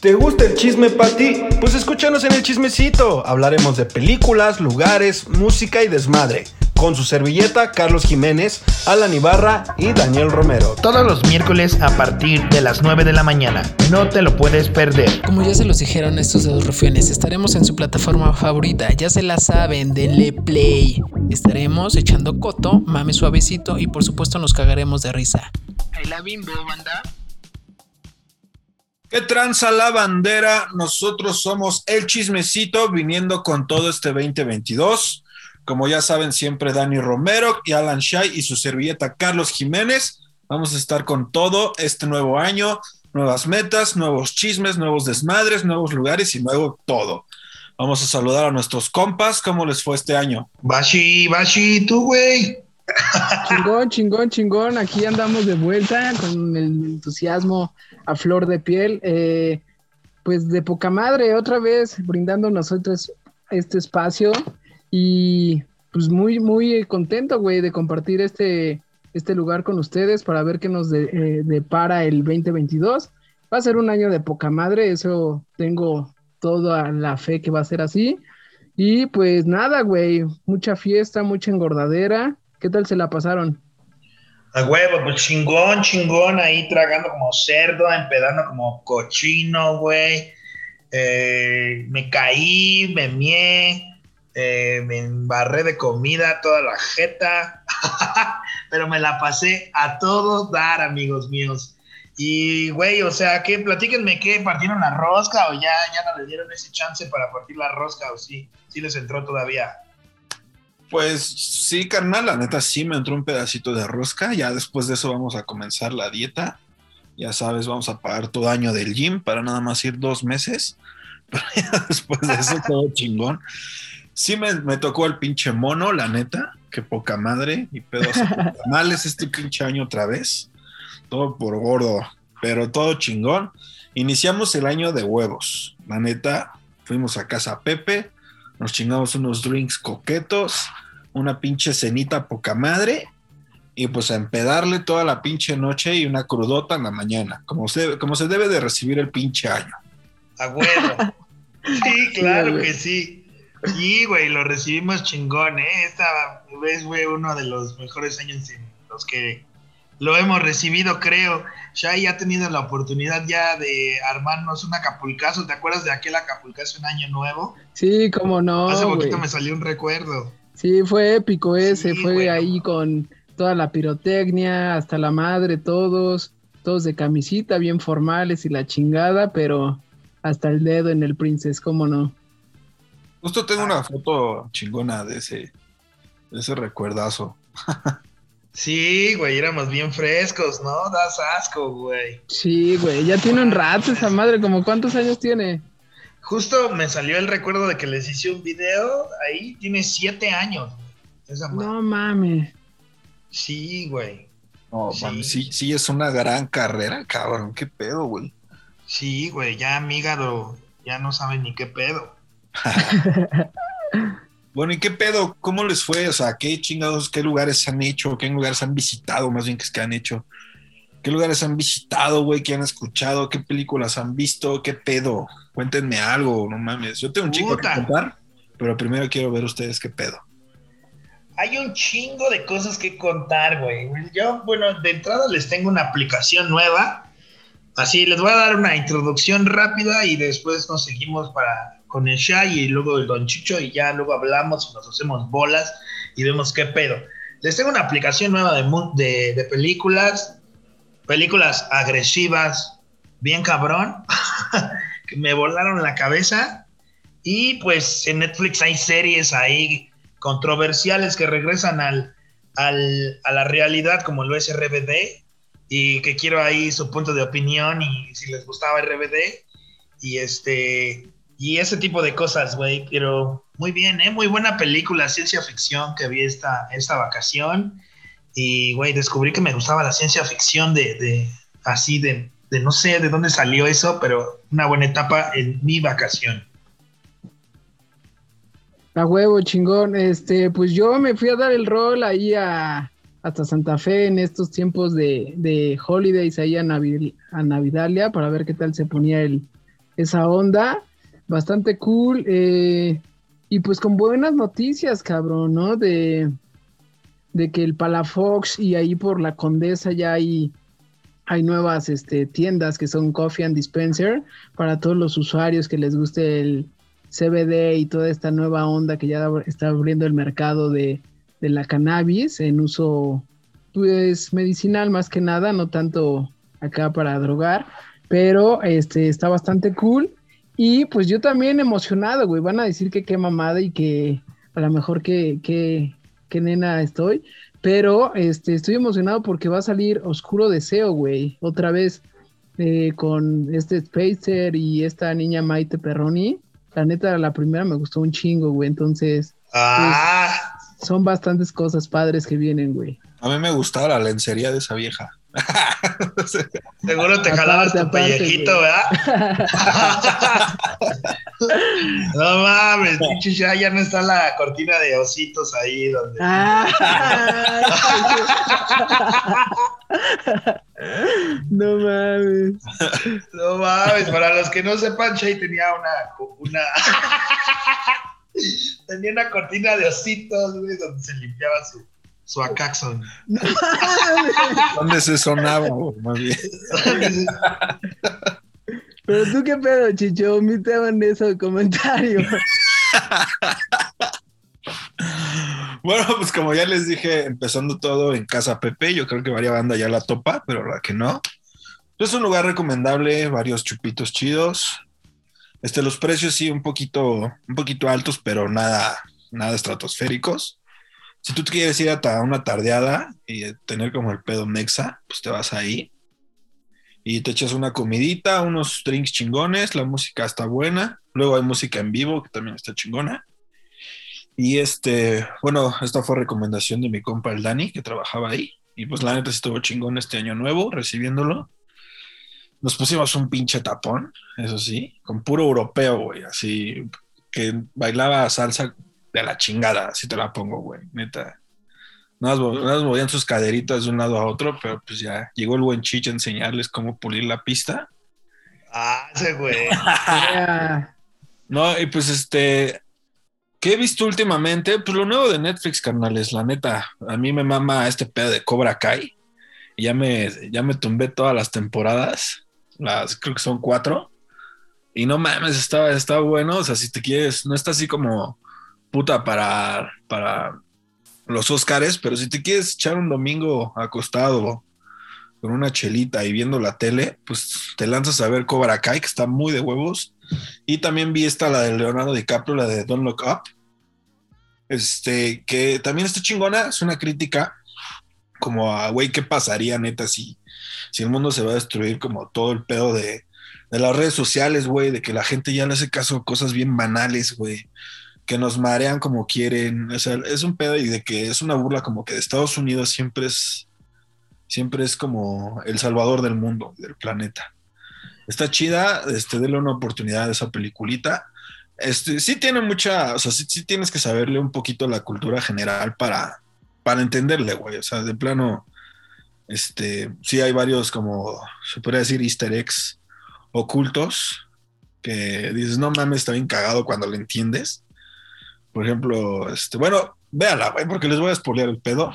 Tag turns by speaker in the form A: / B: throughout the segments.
A: ¿Te gusta el chisme, Pati? Pues escúchanos en el chismecito. Hablaremos de películas, lugares, música y desmadre. Con su servilleta, Carlos Jiménez, Alan Ibarra y Daniel Romero.
B: Todos los miércoles a partir de las 9 de la mañana. No te lo puedes perder.
C: Como ya se los dijeron estos dos rufiones, estaremos en su plataforma favorita. Ya se la saben, denle play. Estaremos echando coto, mame suavecito y por supuesto nos cagaremos de risa.
D: Ahí la bimbo, banda.
A: ¿Qué tranza la bandera? Nosotros somos el chismecito viniendo con todo este 2022. Como ya saben, siempre Dani Romero y Alan Shai y su servilleta Carlos Jiménez. Vamos a estar con todo este nuevo año, nuevas metas, nuevos chismes, nuevos desmadres, nuevos lugares y nuevo todo. Vamos a saludar a nuestros compas. ¿Cómo les fue este año?
E: Bashi, Bashi, tú, güey.
F: Chingón, chingón, chingón. Aquí andamos de vuelta con el entusiasmo a flor de piel. Eh, pues de poca madre, otra vez brindando nosotros este espacio y pues muy, muy contento, güey, de compartir este, este lugar con ustedes para ver qué nos de- eh, depara el 2022. Va a ser un año de poca madre, eso tengo toda la fe que va a ser así. Y pues nada, güey, mucha fiesta, mucha engordadera. ¿Qué tal se la pasaron?
E: A huevo, pues chingón, chingón, ahí tragando como cerdo, empedando como cochino, güey. Eh, me caí, me mié, eh, me embarré de comida toda la jeta, pero me la pasé a todos dar, amigos míos. Y, güey, o sea, ¿qué? Platíquenme, ¿qué? ¿Partieron la rosca o ya, ya no les dieron ese chance para partir la rosca o sí? Sí les entró todavía.
A: Pues sí, carnal, la neta sí me entró un pedacito de rosca. Ya después de eso vamos a comenzar la dieta. Ya sabes, vamos a pagar todo año del gym para nada más ir dos meses. Pero ya después de eso todo chingón. Sí me, me tocó el pinche mono, la neta. Qué poca madre. Y pedos males este pinche año otra vez. Todo por gordo, pero todo chingón. Iniciamos el año de huevos. La neta, fuimos a casa Pepe, nos chingamos unos drinks coquetos, una pinche cenita poca madre, y pues a empedarle toda la pinche noche y una crudota en la mañana, como se, como se debe de recibir el pinche año.
E: A huevo. Sí, claro que sí. Sí, güey, lo recibimos chingón, ¿eh? Esta vez fue uno de los mejores años en los que lo hemos recibido, creo. Shai ha tenido la oportunidad ya de armarnos un acapulcazo. ¿Te acuerdas de aquel acapulcazo en Año Nuevo?
F: Sí, cómo no,
E: Hace poquito me salió un recuerdo.
F: Sí, fue épico ese,
E: Sí,
F: fue ahí con toda la pirotecnia, hasta la madre, todos, todos de camisita, bien formales y la chingada, pero hasta el dedo en el Princess, cómo no.
A: Justo tengo una foto chingona de ese, de ese recuerdazo.
E: Sí, güey, éramos bien frescos, ¿no? Das asco, güey.
F: Sí, güey, ya tiene un rato esa madre, como cuántos años tiene.
E: Justo me salió el recuerdo de que les hice un video. Ahí tiene siete años. Esa madre.
F: No mames.
E: Sí, güey.
A: No,
E: Sí.
A: mami, sí, sí es una gran carrera, cabrón. ¿Qué pedo, güey?
E: Sí, güey, ya mi hígado ya no sabe ni qué pedo.
A: Bueno, ¿y qué pedo? ¿Cómo les fue? O sea, ¿qué chingados, qué lugares han hecho? ¿Qué lugares han visitado? Más bien que es que han hecho. ¿Qué lugares han visitado, güey? ¿Qué han escuchado? ¿Qué películas han visto? ¿Qué pedo? Cuéntenme algo, no mames. Yo tengo un chingo que contar, pero primero quiero ver ustedes qué pedo.
E: Hay un chingo de cosas que contar, güey. Yo, bueno, de entrada les tengo una aplicación nueva. Así, les voy a dar una introducción rápida y después nos seguimos para con el Shai y luego el Don Chicho y ya luego hablamos y nos hacemos bolas y vemos qué pedo. Les tengo una aplicación nueva de, de, de películas, películas agresivas, bien cabrón, que me volaron la cabeza. Y pues en Netflix hay series ahí controversiales que regresan al, al- a la realidad como lo es RBD y que quiero ahí su punto de opinión y si les gustaba RBD y este y ese tipo de cosas, güey, pero muy bien, ¿eh? Muy buena película, ciencia ficción que vi esta, esta vacación y, güey, descubrí que me gustaba la ciencia ficción de, de así, de, de no sé de dónde salió eso, pero una buena etapa en mi vacación.
F: A huevo, chingón. Este, pues yo me fui a dar el rol ahí a hasta Santa Fe en estos tiempos de, de holidays ahí a, Navi- a Navidalia para ver qué tal se ponía el, esa onda. Bastante cool. eh, y pues con buenas noticias, cabrón, ¿no? De, de que el Palafox y ahí por la Condesa ya hay, hay nuevas este, tiendas que son Coffee and Dispenser para todos los usuarios que les guste el CBD y toda esta nueva onda que ya está abriendo el mercado de, de la cannabis en uso pues medicinal más que nada, no tanto acá para drogar, pero este está bastante cool y pues yo también emocionado, güey, van a decir que qué mamada y que a lo mejor que, que, que nena estoy, pero este estoy emocionado porque va a salir Oscuro Deseo, güey, otra vez eh, con este Spacer y esta niña Maite Perroni. La neta, la primera me gustó un chingo, güey, entonces
E: Ah,
F: son bastantes cosas padres que vienen, güey.
A: A mí me gustaba la lencería de esa vieja.
E: seguro te jalabas tu pellejito. ¿verdad? no mames, pinche, ya, ya no está la cortina de ositos ahí donde.
F: Ah. no mames.
E: No mames, para los que no sepan, Shay tenía una, una tenía una cortina de ositos, güey, donde se limpiaba su, su acaxon.
F: No mames.
A: ¿Dónde se sonaba? Más bien.
F: Pero tú qué pedo, Chicho, omitaban ese comentario.
A: Bueno, pues como ya les dije, empezando todo en Casa Pepe, yo creo que varias banda ya la topa, pero la que no. Es un lugar recomendable, varios chupitos chidos. Este, los precios sí un poquito, un poquito altos, pero nada, nada estratosféricos. Si tú te quieres ir a una tardeada y tener como el pedo mexa, pues te vas ahí y te echas una comidita, unos drinks chingones, la música está buena. Luego hay música en vivo que también está chingona. Y este, bueno, esta fue recomendación de mi compa el Dani, que trabajaba ahí. Y pues la neta estuvo chingón este año nuevo, recibiéndolo. Nos pusimos un pinche tapón, eso sí, con puro europeo, güey, así que bailaba salsa de la chingada, así te la pongo, güey, neta. Nada más movían sus caderitas de un lado a otro, pero pues ya llegó el buen chicho a enseñarles cómo pulir la pista.
E: Ah, ese güey.
A: No, y pues este, ¿qué he visto últimamente? Pues lo nuevo de Netflix, carnales, la neta. A mí me mama este pedo de Cobra Kai. Y ya me, ya me tumbé todas las temporadas. Las, creo que son cuatro. Y no mames, está, está bueno. O sea, si te quieres, no está así como puta para, para los Oscars, pero si te quieres echar un domingo acostado con una chelita y viendo la tele, pues te lanzas a ver Cobra Kai, que está muy de huevos. Y también vi esta, la de Leonardo DiCaprio, la de Don't Look Up. Este, que también está chingona, es una crítica como a, güey, ¿qué pasaría, neta, si, si el mundo se va a destruir como todo el pedo de, de las redes sociales, güey, de que la gente ya le hace caso a cosas bien banales, güey, que nos marean como quieren, o sea, es un pedo y de que es una burla como que de Estados Unidos siempre es, siempre es como el salvador del mundo, del planeta. Está chida, este, denle una oportunidad a esa peliculita. Este, sí tiene mucha, o sea, sí, sí tienes que saberle un poquito la cultura general para, para entenderle, güey. O sea, de plano, este, sí hay varios como, se podría decir, easter eggs ocultos que dices, no mames, está bien cagado cuando lo entiendes. Por ejemplo, este, bueno, véala, güey, porque les voy a spoilear el pedo.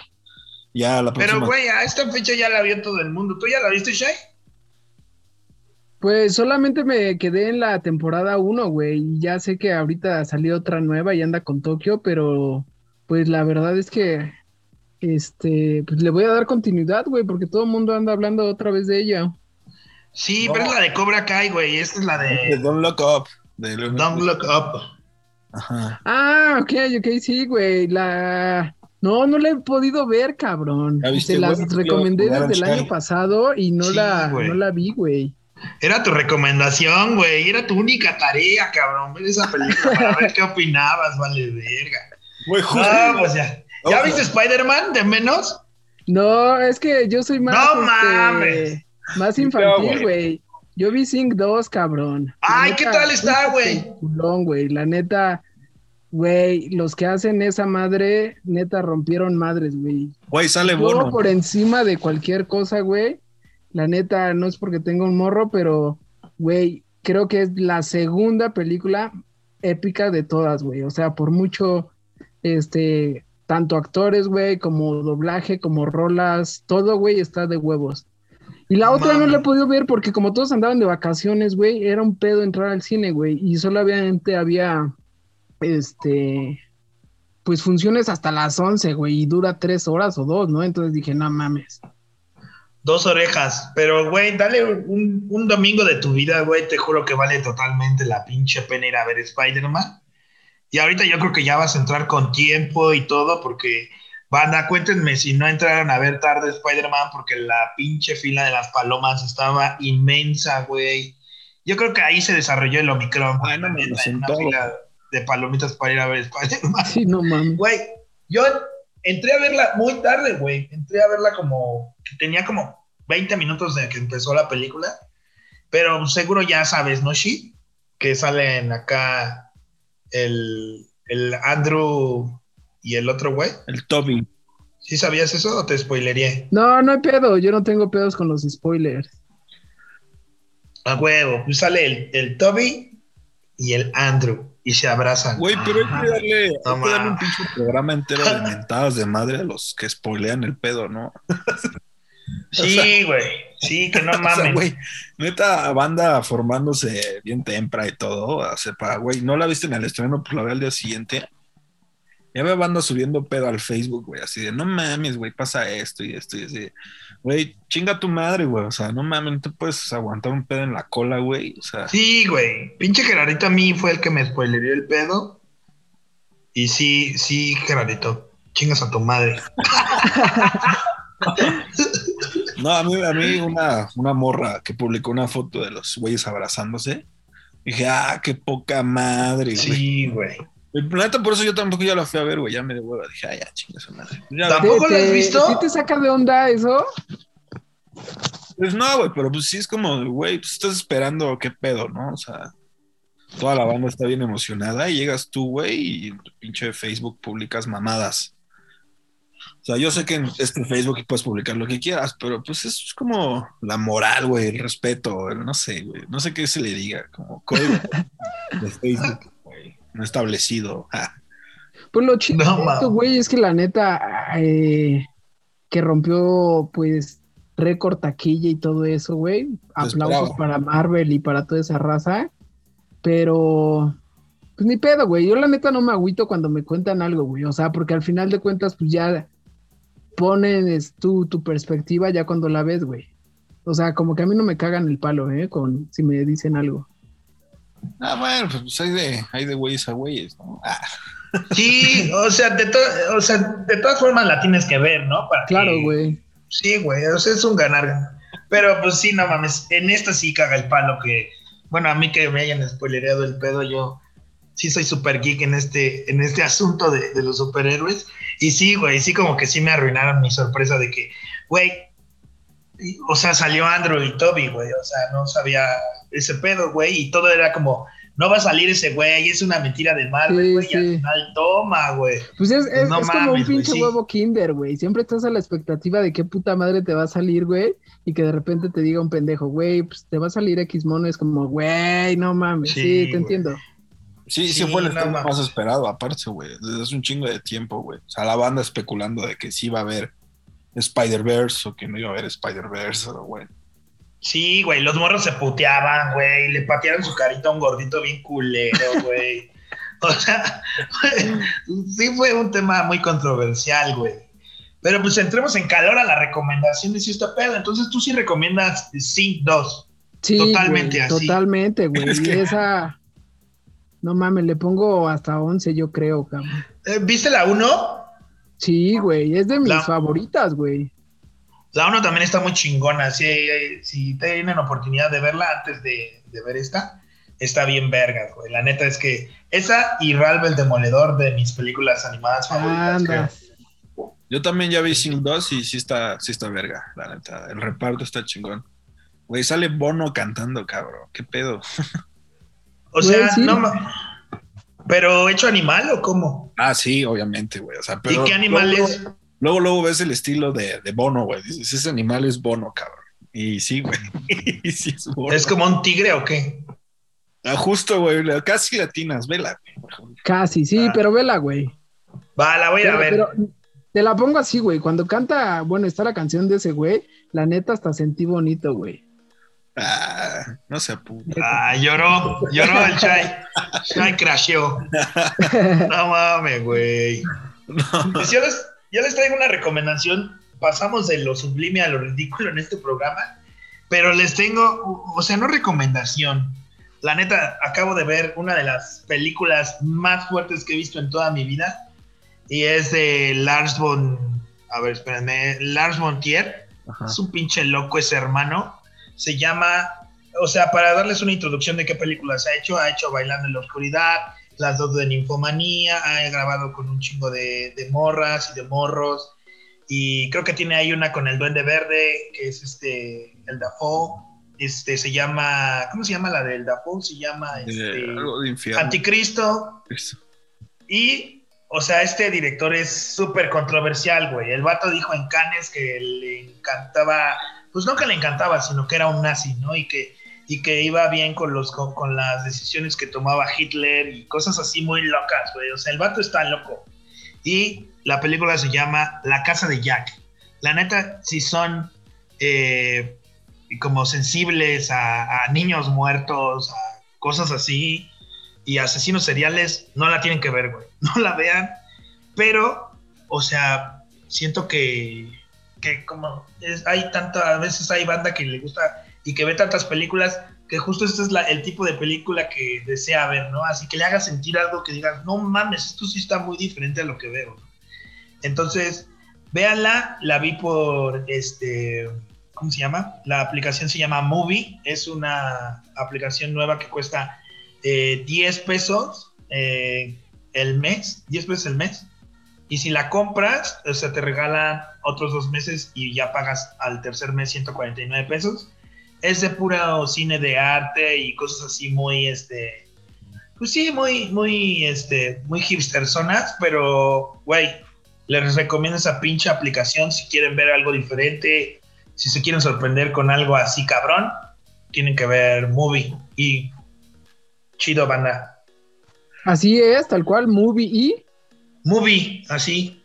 A: Ya la próxima.
E: Pero, güey, a esta fecha ya la vio todo el mundo. ¿Tú ya la viste, Shay?
F: Pues solamente me quedé en la temporada 1, güey. y Ya sé que ahorita salió otra nueva y anda con Tokio, pero pues la verdad es que este, pues le voy a dar continuidad, güey, porque todo el mundo anda hablando otra vez de ella.
E: Sí,
A: No.
E: pero es la de Cobra Kai, güey. Esta es la
A: De
E: de
A: Don't Look Up. de
E: Don't Look Up.
A: Ajá.
F: Ah, ok, ok, sí, güey. La no, no la he podido ver, cabrón.
A: ¿Ya viste,
F: Se las
A: güey?
F: recomendé desde el año pasado y no
E: Sí,
F: la,
E: güey.
F: no la vi, güey.
E: Era tu recomendación, güey. Era tu única tarea, cabrón. Ver esa película para ver qué opinabas, vale, verga.
A: Güey, justo-
E: No, pues ya. ¿Ya
A: Ojo.
E: viste Spider-Man de menos?
F: No, es que yo soy más,
E: No
F: este,
E: mames.
F: más infantil,
A: güey.
F: Yo vi Sync 2, cabrón. La
E: Ay, ¿qué tal está, güey?
F: güey. La neta, güey, los que hacen esa madre, neta, rompieron madres, güey.
A: Güey, sale bono.
F: por encima de cualquier cosa, güey. La neta, no es porque tenga un morro, pero, güey, creo que es la segunda película épica de todas, güey. O sea, por mucho, este, tanto actores, güey, como doblaje, como rolas, todo, güey, está de huevos. Y la otra no la he podido ver porque como todos andaban de vacaciones, güey, era un pedo entrar al cine, güey. Y solamente había, este, pues funciones hasta las 11, güey, y dura tres horas o dos, ¿no? Entonces dije, no mames.
E: Dos orejas, pero güey, dale un, un domingo de tu vida, güey, te juro que vale totalmente la pinche pena ir a ver Spider-Man. Y ahorita yo creo que ya vas a entrar con tiempo y todo, porque, banda, cuéntenme si no entraron a ver tarde Spider-Man, porque la pinche fila de las palomas estaba inmensa, güey. Yo creo que ahí se desarrolló el Omicron,
A: Ay, no
E: en
A: en
E: una fila de palomitas para ir a ver Spider-Man.
F: Sí, no mames.
E: Güey, yo entré a verla muy tarde, güey. Entré a verla como tenía como 20 minutos de que empezó la película. Pero seguro ya sabes, ¿no, Shi? Que salen acá el, el Andrew y el otro güey.
A: El Toby.
E: ¿Sí sabías eso o te spoilería?
F: No, no hay pedo, yo no tengo pedos con los spoilers.
E: A huevo. Pues sale el, el Toby y el Andrew y se abrazan.
A: Güey, pero hay que darle, hay
E: No
A: que darle un pinche programa entero de mentadas de madre a los que spoilean el pedo, ¿no?
E: Sí, güey. Sí, que no
A: O sea,
E: mames.
A: güey, neta, banda formándose bien temprano y todo. O sea, para, güey, no la viste en el estreno, pues la ve al día siguiente. Ya veo banda subiendo pedo al Facebook, güey, así de, no mames, güey, pasa esto y esto y así. Güey, chinga tu madre, güey, o sea, no mames, no te puedes aguantar un pedo en la cola, güey, o sea.
E: Sí, güey. Pinche Gerardito a mí fue el que me spoilería el pedo. Y sí, sí, Gerardito. Chingas a tu madre.
A: No, a mí, a mí una, una morra que publicó una foto de los güeyes abrazándose. Dije, ah, qué poca madre, güey.
E: Sí, güey.
A: El planeta, por eso yo tampoco ya la fui a ver, güey. Ya me de hueva. Dije, ah, ya, chinga su madre. Ya,
E: ¿Tampoco
F: ¿Te-
E: lo has visto?
F: ¿Sí te saca de onda eso?
A: Pues no, güey, pero pues sí es como, güey, pues estás esperando qué pedo, ¿no? O sea, toda la banda está bien emocionada y llegas tú, güey, y en tu pinche Facebook publicas mamadas. O sea, yo sé que en este Facebook puedes publicar lo que quieras, pero pues es como la moral, güey, el respeto, el no sé, güey, no sé qué se le diga, como código de Facebook, no establecido.
F: Pues lo chido,
E: No,
F: güey, es que la neta, eh, que rompió, pues, récord taquilla y todo eso, güey. Aplausos para Marvel y para toda esa raza. Pero, pues ni pedo, güey. Yo la neta no me agüito cuando me cuentan algo, güey. O sea, porque al final de cuentas, pues ya ponen es, tu, tu perspectiva ya cuando la ves, güey. O sea, como que a mí no me cagan el palo, ¿eh? Con, si me dicen algo.
A: Ah, bueno, pues hay de, hay de güeyes a güeyes, ¿no? Ah,
E: Sí, o sea, de o sea, de todas formas la tienes que ver, ¿no? Para
F: Claro,
E: que-
F: güey.
E: Sí, güey, o sea, es un ganar. Pero pues sí, no mames, en esta sí caga el palo que, bueno, a mí que me hayan spoilereado el pedo, yo sí soy super geek en este, en este asunto de, de los superhéroes. Y sí, güey, sí como que sí me arruinaron mi sorpresa de que, güey, o sea, salió Andrew y Toby, güey, o sea, no sabía ese pedo, güey, y todo era como, no va a salir ese güey, es una mentira de Marvel,
F: Sí,
E: güey, y al final toma, güey.
F: Pues es, es,
E: No
F: es como un
E: güey,
F: pinche
E: sí.
F: huevo kinder, güey. Siempre estás a la expectativa de qué puta madre te va a salir, güey. Y que de repente te diga un pendejo, güey, pues te va a salir X mono. Es como, güey, no mames. Sí,
E: Sí,
F: te
E: güey.
F: entiendo.
A: Sí, sí,
E: Sí,
A: fue el
E: no
A: estreno
E: mames.
A: más esperado, aparte, güey. Desde hace un chingo de tiempo, güey. O sea, la banda especulando de que sí iba a haber Spider-Verse o que no iba a haber Spider-Verse, o, güey.
E: Sí, güey, los morros se puteaban, güey, le patearon su carita a un gordito bien culero, güey. O sea, sí fue un tema muy controversial, güey. Pero pues entremos en calor a la recomendación de si está pedo. Entonces tú sí recomiendas Sync 2.
F: Sí,
E: Totalmente
F: güey,
E: así.
F: Totalmente, güey.
A: Es que-
F: esa. No mames, le pongo hasta 11, yo creo, cabrón.
E: Eh, ¿Viste la 1?
F: Sí, güey. Es de mis
E: La-
F: favoritas, güey.
E: La 1 también está muy chingona. Si, si tienen oportunidad de verla antes de, de ver esta, está bien verga, güey. La neta es que esa y Ralph el Demoledor de mis películas animadas favoritas. creo.
A: Yo también ya vi Sing 2 y sí está, sí está verga, la neta. El reparto está chingón. Güey, sale Bono cantando, cabrón. ¿Qué pedo?
E: O
F: Güey,
E: sea,
F: sí.
E: no ¿Pero hecho animal o cómo?
A: Ah, sí, obviamente, güey. O sea, pero
E: ¿Y qué animal
A: luego,
E: es?
A: Luego, luego ves el estilo de, de Bono, güey. Dices, ese animal es Bono, cabrón. Y sí, güey. Y sí es Bono.
E: ¿Es como un tigre o qué?
A: Ah, justo, güey, la- casi latinas, vela. güey.
F: Casi, sí,
E: Ah.
F: pero vela, güey.
E: Va, la voy a
F: Pero,
E: ver.
F: pero te la pongo así, güey. Cuando canta, bueno, está la canción de ese güey, la neta hasta sentí bonito, güey.
A: Ah, no se apure.
E: Ah, lloró, lloró el Chai. Chai crasheó. No mames, güey. Pues yo les, yo les traigo una recomendación. Pasamos de lo sublime a lo ridículo en este programa. Pero les tengo, o sea, no recomendación. La neta, acabo de ver una de las películas más fuertes que he visto en toda mi vida. Y es de Lars von. A ver, espérenme. Lars von Trier.
A: Ajá.
E: Es un pinche loco ese hermano. Se llama, o sea, para darles una introducción de qué películas ha hecho, ha hecho Bailando en la Oscuridad, las dos de Ninfomanía, ha grabado con un chingo de, de morras y de morros. Y creo que tiene ahí una con el Duende Verde, que es este, el Dafoe. Este, se llama, ¿cómo se llama la del Dafoe? Se llama
A: Eh,
E: este. Anticristo.
A: Eso.
E: Y, o sea, este director es súper controversial, güey. El vato dijo en Cannes que le encantaba, pues no que le encantaba, sino que era un nazi, ¿no? Y que, y que iba bien con, los, con, con las decisiones que tomaba Hitler y cosas así muy locas, güey. O sea, el vato está loco. Y la película se llama La Casa de Jack. La neta, si son eh, como sensibles a, a niños muertos, a cosas así, y asesinos seriales, no la tienen que ver, güey. No la vean. Pero, o sea, siento que, que como es, hay tanta, a veces hay banda que le gusta y que ve tantas películas que justo este es el tipo de película que desea ver, ¿no? Así que le haga sentir algo que digas, no mames, esto sí está muy diferente a lo que veo. Entonces, véanla, la vi por este, ¿cómo se llama? La aplicación se llama Movie, es una aplicación nueva que cuesta eh, 10 pesos eh, el mes, 10 pesos el mes. Y si la compras, o sea, te regalan otros dos meses y ya pagas al tercer mes 149 pesos. Es de puro cine de arte y cosas así muy, este, pues sí, muy, muy, este, muy hipstersonas, pero, güey, les recomiendo esa pinche aplicación si quieren ver algo diferente, si se quieren sorprender con algo así cabrón, tienen que ver Movie y chido banda.
F: Así es, tal cual, movie y.
E: Movie, así.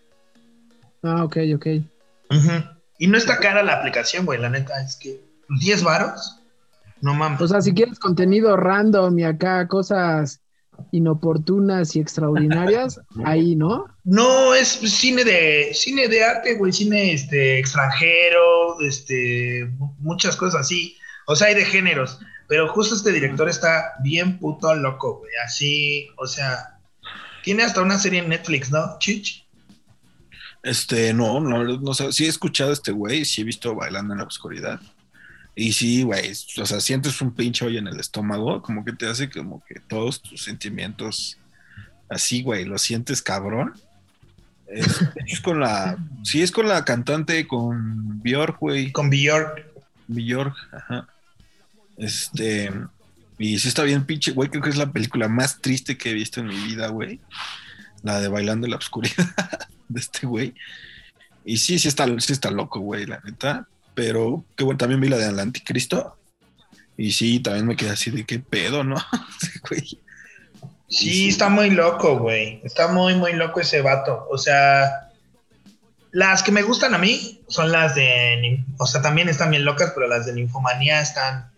F: Ah, ok, ok.
E: Y no está cara la aplicación, güey, la neta, es que 10 varos. No mames.
F: O sea, si quieres contenido random y acá cosas inoportunas y extraordinarias, ahí, ¿no?
E: No, es cine de cine de arte, güey, cine este extranjero, este mu- muchas cosas así. O sea, hay de géneros, pero justo este director está bien puto loco, güey, así, o sea, tiene hasta una serie en Netflix, ¿no? Chich.
A: Este, no, no, no sé. Sí he escuchado a este güey, sí he visto bailando en la oscuridad. Y sí, güey, o sea, sientes un pinche hoyo en el estómago, como que te hace como que todos tus sentimientos así, güey, lo sientes cabrón. Es, es con la, sí, es con la cantante, con Björk, güey.
E: Con Bjork.
A: Bjork, ajá. Este, y sí está bien pinche, güey, creo que es la película más triste que he visto en mi vida, güey. La de Bailando en la Oscuridad de este güey. Y sí, sí está, sí está loco, güey, la neta. Pero, qué bueno, también vi la de El Anticristo. Y sí, también me quedé así de qué pedo, ¿no? Sí, güey.
E: Sí,
A: Sí.
E: está muy loco, güey. Está muy, muy loco ese vato. O sea, las que me gustan a mí son las de. O sea, también están bien locas, pero las de Ninfomanía están.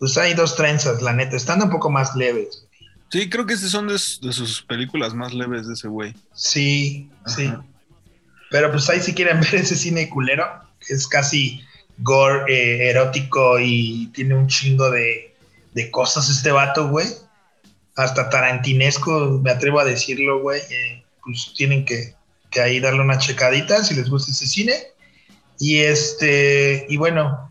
E: Pues hay dos trenzas, la neta. Están un poco más leves.
A: Sí, creo que estas son de, sus películas más leves de ese güey.
E: Sí, sí. Pero pues ahí si quieren ver ese cine culero, que es casi gore, eh, erótico y tiene un chingo de, de cosas este vato, güey. Hasta tarantinesco, me atrevo a decirlo, güey. eh, pues tienen que, que ahí darle una checadita si les gusta ese cine. Y este, y bueno,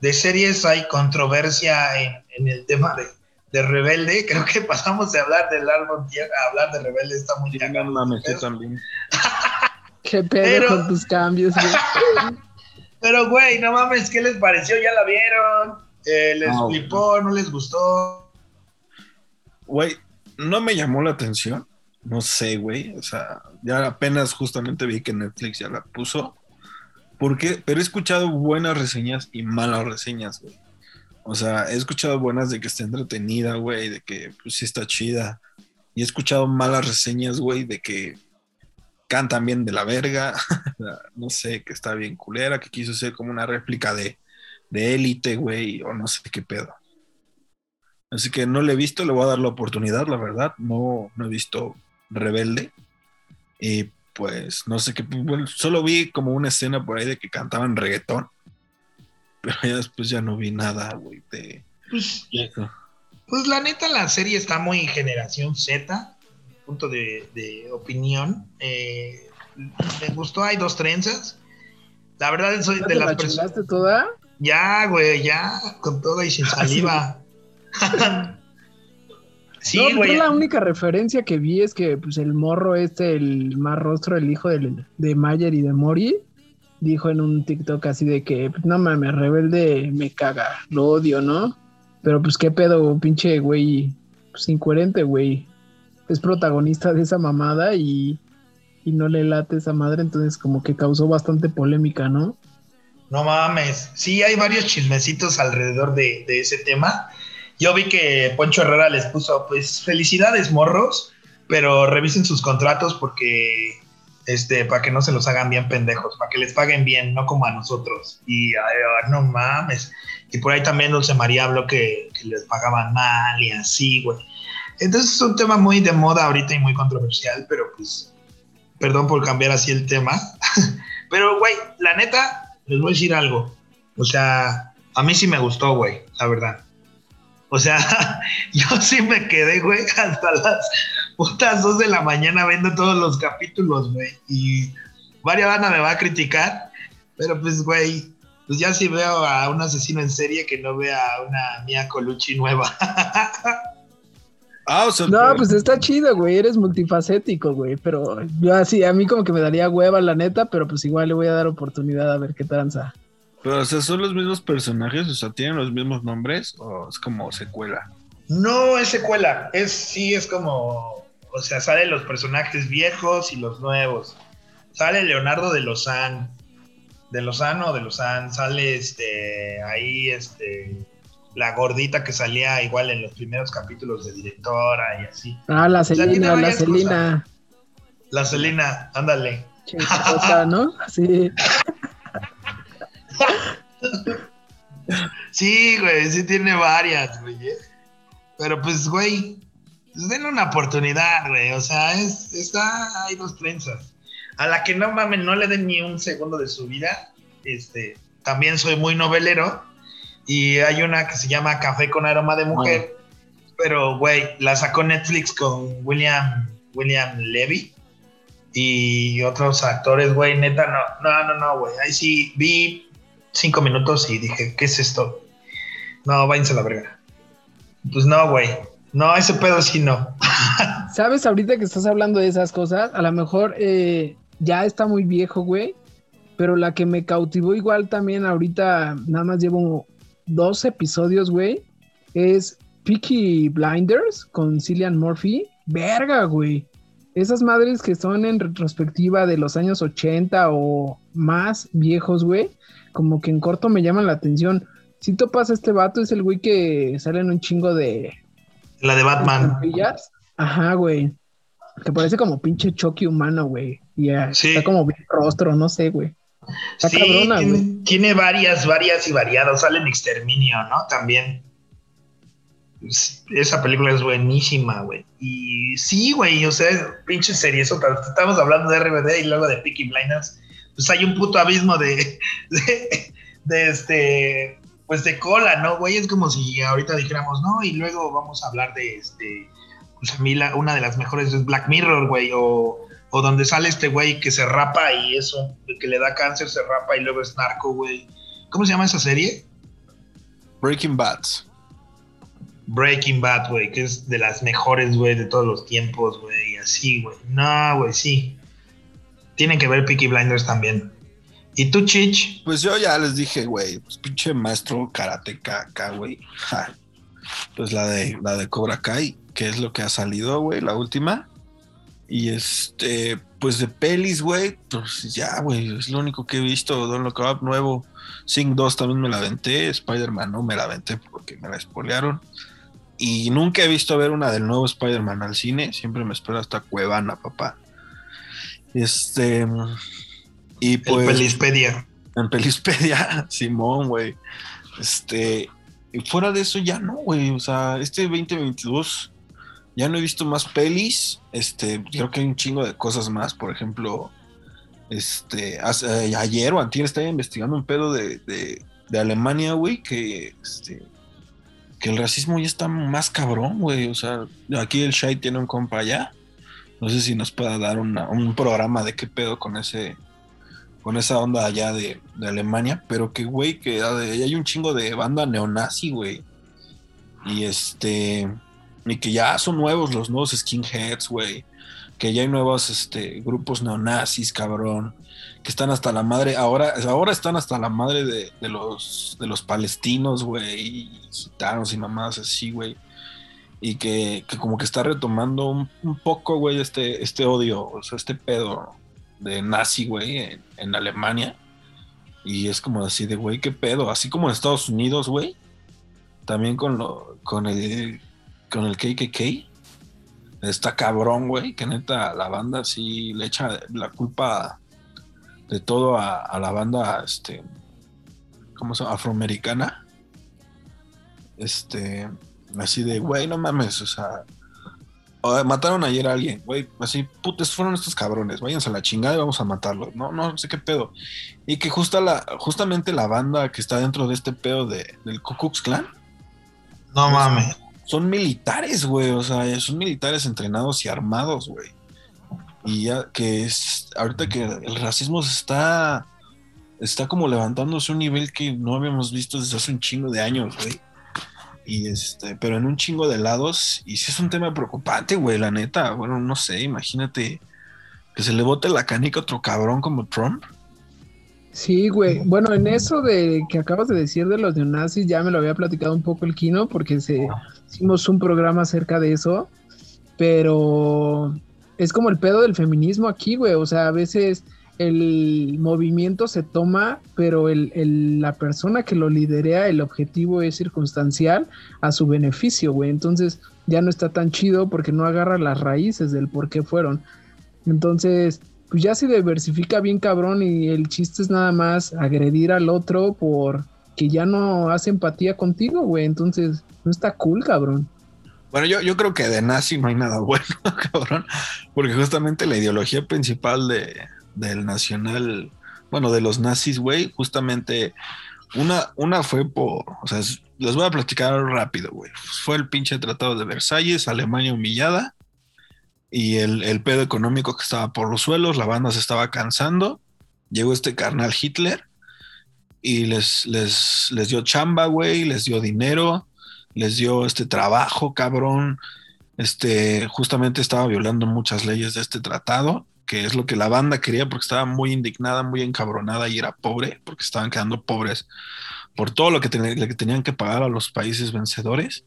E: de series hay controversia en, en el tema de, de Rebelde. Creo que pasamos de hablar del árbol a hablar de Rebelde, está muy
A: Sí,
E: cagado.
A: no mames, yo también.
F: Qué pedo
E: Pero-
F: con tus cambios, güey.
E: Pero, güey, no mames, ¿qué les pareció? ¿Ya la vieron? Eh, ¿Les
A: No,
E: flipó? ¿No les gustó?
A: Güey, no me llamó la atención. No sé, güey. O sea, ya apenas justamente vi que Netflix ya la puso. ¿Por qué? Pero he escuchado buenas reseñas y malas reseñas, güey. O sea, he escuchado buenas de que está entretenida, güey, de que pues sí está chida. Y he escuchado malas reseñas, güey, de que cantan bien de la verga. no sé, que está bien culera, que quiso ser como una réplica de élite, güey, o no sé qué pedo. Así que no le he visto, le voy a dar la oportunidad, la verdad. No, no he visto Rebelde. Y pues no sé qué, bueno, solo vi como una escena por ahí de que cantaban reggaetón. Pero ya después ya no vi nada, güey, de
E: Pues,
A: eso.
E: pues la neta, la serie está muy generación Z, punto de, de opinión. Eh, me gustó, hay dos trenzas. La verdad, soy
F: ¿Ya
E: de
F: te
E: las
F: la
E: personas.
F: toda?
E: Ya, güey, ya, con todo y sin saliva. sí,
F: no,
E: güey.
F: yo la única referencia que vi es que pues el morro este, el más rostro, el hijo del- de Mayer y de Mori, dijo en un TikTok así de que pues, no mames, rebelde me caga, lo odio, ¿no? Pero pues qué pedo, pinche güey, pues incoherente, güey. Es protagonista de esa mamada y, y no le late esa madre, entonces como que causó bastante polémica, ¿no?
E: No mames. Sí, hay varios chismecitos alrededor de, de ese tema. Yo vi que Poncho Herrera les puso, pues, felicidades, morros, pero revisen sus contratos porque, este, para que no se los hagan bien pendejos, para que les paguen bien, no como a nosotros. Y, no mames. Y por ahí también Dulce María habló que, que les pagaban mal y así, güey. Entonces es un tema muy de moda ahorita y muy controversial, pero pues, perdón por cambiar así el tema. pero, güey, la neta, les voy a decir algo. O sea, a mí sí me gustó, güey, la verdad. O sea, yo sí me quedé, güey, hasta las putas 2 de la mañana viendo todos los capítulos, güey. Y varias banda me va a criticar, pero pues, güey, pues ya sí veo a un asesino en serie que no vea a una Mia Colucci nueva.
A: Ah,
F: No, pues está chido, güey, eres multifacético, güey, pero yo así, a mí como que me daría hueva, la neta, pero pues igual le voy a dar oportunidad a ver qué tranza.
A: Pero, o sea, son los mismos personajes, o sea, tienen los mismos nombres, o es como secuela.
E: No es secuela, es sí es como, o sea, salen los personajes viejos y los nuevos. Sale Leonardo de Lozán, de Lozano o de Lozán, sale este ahí este la gordita que salía igual en los primeros capítulos de directora y así.
F: Ah, la Celina, la Celina,
E: La Celina, ándale.
F: chingada, ¿no? Sí.
E: Sí, güey, sí tiene varias, güey. ¿eh? Pero pues, güey, pues denle una oportunidad, güey. O sea, es, está, hay dos trenzas. A la que no mamen, no le den ni un segundo de su vida. Este, también soy muy novelero. Y hay una que se llama Café con aroma de mujer. Pero, güey, la sacó Netflix con William, William Levy. Y otros actores, güey, neta, no, no, no, no, güey. Ahí sí vi cinco minutos y dije, ¿qué es esto? No, váyanse a la verga. Pues no, güey. No, ese pedo sí no.
F: ¿Sabes ahorita que estás hablando de esas cosas? A lo mejor eh, ya está muy viejo, güey, pero la que me cautivó igual también ahorita, nada más llevo dos episodios, güey, es Peaky Blinders con Cillian Murphy. Verga, güey. Esas madres que son en retrospectiva de los años 80 o más viejos, güey, como que en corto me llaman la atención. Si topas a este vato, es el güey que sale en un chingo de,
E: La de Batman.
F: Ajá, güey. Que parece como pinche Chucky humano, güey. Y
E: Sí.
F: está como bien rostro, no sé, güey. Está
E: Sí,
F: cabrona,
E: tiene,
F: güey.
E: tiene varias, varias y variadas. Sale en Exterminio, ¿no? También. Es- Esa película es buenísima, güey. Y sí, güey, o sea, pinche serie. Eso, estamos hablando de RBD y luego de Peaky Blinders. Pues hay un puto abismo de, de, de este, pues de cola, ¿no, güey? Es como si ahorita dijéramos, no, y luego vamos a hablar de este, pues a mí la- una de las mejores es Black Mirror, güey, o, o donde sale este güey que se rapa y eso, que le da cáncer, se rapa y luego es narco, güey. ¿Cómo se llama esa serie?
A: Breaking Bad.
E: Breaking Bad, güey, que es de las mejores, güey, de todos los tiempos, güey, y así, güey. No, güey, sí. Tienen que ver Peaky Blinders también. ¿Y tú, Chich?
A: Pues yo ya les dije, güey, pues pinche maestro karateka acá, güey. Pues la de la de Cobra Kai, que es lo que ha salido, güey, la última. Y este, pues de pelis, güey, pues ya, güey, es lo único que he visto. Don Look Up nuevo. Sing 2 también me la aventé. Spider-Man no me la aventé porque me la espolearon. Y nunca he visto ver una del nuevo Spider-Man al cine. Siempre me espero hasta Cuevana, papá. Este. Y
E: El
A: pues.
E: Pelispedia.
A: En Pelispedia, Simón, güey. Este. Y fuera de eso ya no, güey. O sea, este 2022 ya no he visto más pelis. Este, creo que hay un chingo de cosas más. Por ejemplo, este, hace- eh, ayer o antier estaba investigando un pedo de, de, de Alemania, güey, que este, que el racismo ya está más cabrón, güey. O sea, aquí el Shai tiene un compa allá. No sé si nos pueda dar una- un programa de qué pedo con ese, con esa onda allá de, de Alemania, pero que, güey, que hay un chingo de banda neonazi, güey. Y este, y que ya son nuevos los nuevos skinheads, güey. Que ya hay nuevos este, grupos neonazis, cabrón. Que están hasta la madre, ahora, ahora están hasta la madre de, de los, de los palestinos, güey, y gitanos y mamadas así, güey. Y que, como que está retomando un, poco, güey, este, este odio, o sea, este pedo de nazi, güey, en, en Alemania. Y es como así de, güey, qué pedo. Así como en Estados Unidos, güey. También con, lo, con, el, con el KKK. Está cabrón, güey, que neta la banda sí le echa la culpa de todo a, a la banda, este, ¿cómo se llama? Afroamericana. Este, así de, güey, no mames, o sea, mataron ayer a alguien, güey, así, putas, fueron estos cabrones, váyanse a la chingada y vamos a matarlos, no, no sé qué pedo. Y que justa la, justamente la banda que está dentro de este pedo de, del Ku Klux Klan
E: No mames.
A: son militares, güey, o sea, son militares entrenados y armados, güey. Y ya que es, ahorita que el racismo se está, está como levantándose a un nivel que no habíamos visto desde hace un chingo de años, güey. Y este, pero en un chingo de lados, y sí es un tema preocupante, güey, la neta. Bueno, no sé, imagínate que se le bote la canica a otro cabrón como Trump.
F: Sí, güey. Bueno, en eso de que acabas de decir de los neonazis, ya me lo había platicado un poco el Kino, porque se, hicimos un programa acerca de eso, pero es como el pedo del feminismo aquí, güey. O sea, a veces el movimiento se toma, pero el, la persona que lo liderea, el objetivo es circunstancial a su beneficio, güey. Entonces ya no está tan chido porque no agarra las raíces del por qué fueron. Entonces, pues ya se diversifica bien cabrón y el chiste es nada más agredir al otro por que ya no hace empatía contigo, güey. Entonces, no está cool, cabrón.
A: Bueno, yo, yo creo que de nazi no hay nada bueno, cabrón, porque justamente la ideología principal de, del nacional, bueno, de los nazis, güey, justamente una, una fue por, o sea, es- les voy a platicar rápido, güey. Fue el pinche tratado de Versalles, Alemania humillada y el, el pedo económico que estaba por los suelos, la banda se estaba cansando, llegó este carnal Hitler y les, les, les dio chamba, güey, les dio dinero, les dio este trabajo, cabrón. Este, justamente estaba violando muchas leyes de este tratado, que es lo que la banda quería porque estaba muy indignada, muy encabronada y era pobre, porque estaban quedando pobres por todo lo que, ten- lo que tenían que pagar a los países vencedores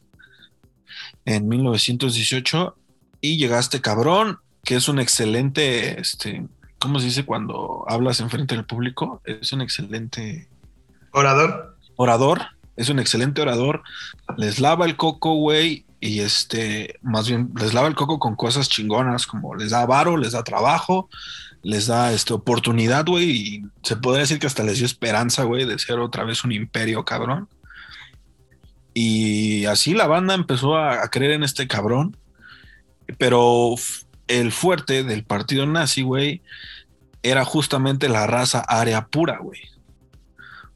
A: en 1918 y llegaste cabrón, que es un excelente, este, ¿cómo se dice cuando hablas enfrente del público? Es un excelente
E: Orador.
A: orador, es un excelente orador, les lava el coco, güey, y este, más bien, les lava el coco con cosas chingonas, como les da varo, les da trabajo, les da este, oportunidad, güey, y se podría decir que hasta les dio esperanza, güey, de ser otra vez un imperio, cabrón. Y así la banda empezó a, creer en este cabrón, pero el fuerte del partido nazi, güey, era justamente la raza área pura, güey.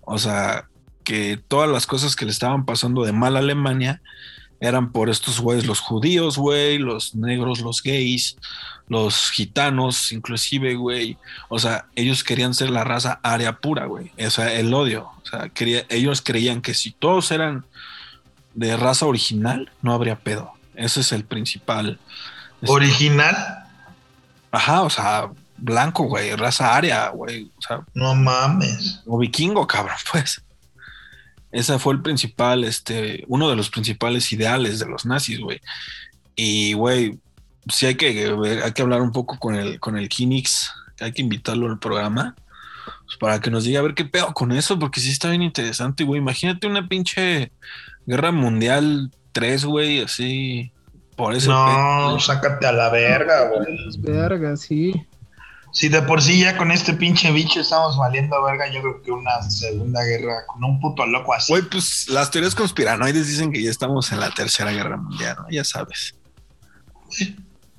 A: O sea, que todas las cosas que le estaban pasando de mal Alemania eran por estos güeyes, los judíos, güey, los negros, los gays, los gitanos, inclusive, güey. O sea, ellos querían ser la raza área pura, güey. O sea, el odio. O sea, quería, ellos creían que si todos eran de raza original, no habría pedo. Ese es el principal. este,
E: Original.
A: Ajá, o sea, blanco, güey, raza área, güey. O sea,
E: No mames.
A: o vikingo, cabrón, pues. Ese fue el principal, este, uno de los principales ideales de los nazis, güey. Y, güey, sí hay que, ver- hay que hablar un poco con el, con el Kinix, hay que invitarlo al programa. pues, para que nos diga a ver qué pedo con eso, porque sí está bien interesante, güey. Imagínate una pinche guerra mundial 3, güey, así por ese pedo,
E: No, sácate a la verga, güey.
F: Las vergas, sí.
E: Si de por sí ya con este pinche bicho estamos valiendo verga, yo creo que una segunda guerra con un puto loco así.
A: Güey, pues las teorías conspiranoides dicen que ya estamos en la tercera guerra mundial, ¿no? Ya sabes.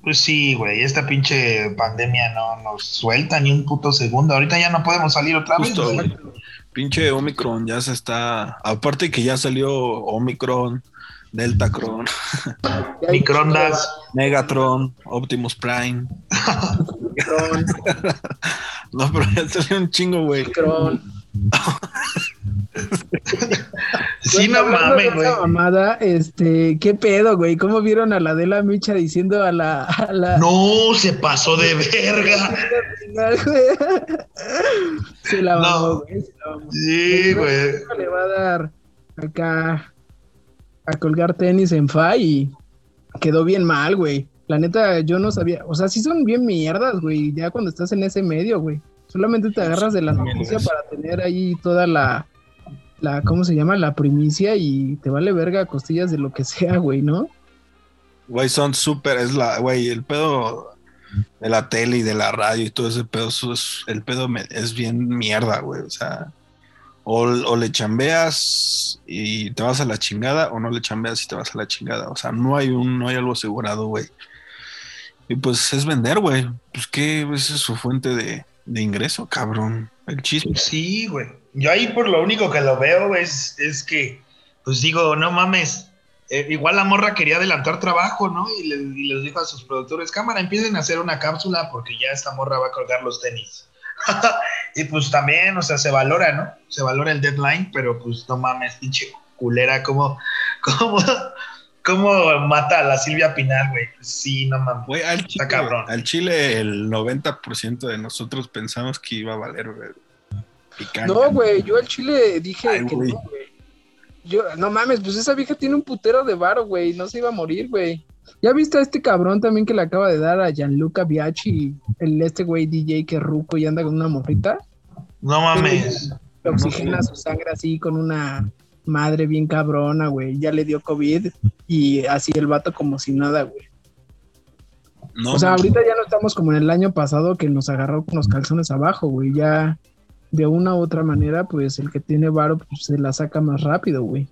E: Pues sí, güey, esta pinche pandemia no nos suelta ni un puto segundo. Ahorita ya no podemos salir otra vez.
A: Justo,
E: güey.
A: güey. Pinche Omicron ya se está. Aparte que ya salió Omicron, Deltacron,
E: Microondas.
A: Megatron, Optimus Prime. No, pero ya salió un chingo, güey.
F: Micron.
E: Sí,
F: Güey,
E: no mames, güey.
F: mamada, este, ¿qué pedo, güey? ¿Cómo vieron a la de la Micha diciendo a la, a la
E: No, se pasó de verga.
F: Se la
E: No.
F: mamó, güey, se la mamó.
E: Sí, güey.
F: Le va a dar acá a colgar tenis en fa y quedó bien mal, güey. La neta, yo no sabía. O sea, sí son bien mierdas, güey. Ya cuando estás en ese medio, güey. Solamente te agarras de la noticia para tener ahí toda la, la, ¿cómo se llama? La primicia y te vale verga costillas de lo que sea, güey, ¿no?
A: Güey, son súper. Es la. Güey, el pedo de la tele y de la radio y todo ese pedo. es, el pedo me- es bien mierda, güey. O sea. O, o le chambeas y te vas a la chingada, o no le chambeas y te vas a la chingada. O sea, no hay un, no hay algo asegurado, güey. Y pues es vender, güey. Pues qué, es su fuente de, de ingreso, cabrón. El chisme.
E: Sí, güey. Yo ahí por lo único que lo veo es, es que, pues digo, no mames. eh, igual la morra quería adelantar trabajo, ¿no? Y, le- y les dijo a sus productores, cámara, empiecen a hacer una cápsula porque ya esta morra va a colgar los tenis. y pues también, o sea, se valora, ¿no? Se valora el deadline, pero pues no mames, pinche culera, ¿cómo, cómo, cómo mata a la Silvia Pinal, güey? Pues sí, no mames.
A: Güey, al Chile,
E: cabrón.
A: al Chile el 90% de nosotros pensamos que iba a valer, güey. Picante.
F: No, güey, yo al chile dije
A: Ay,
F: que
A: güey.
F: no, güey. Yo, no mames, pues esa vieja tiene un putero de varo, güey, no se iba a morir, güey. ¿Ya viste a este cabrón también que le acaba de dar a Gianluca Biachi, el este güey DJ que es ruco y anda con una morrita?
E: No mames.
F: Le oxigena su sangre así con una madre bien cabrona, güey. Ya le dio COVID y así el vato como si nada, güey.
A: No,
F: O sea, ahorita ya no estamos como en el año pasado que nos agarró con los calzones abajo, güey. Ya de una u otra manera, pues el que tiene varo pues, se la saca más rápido, güey.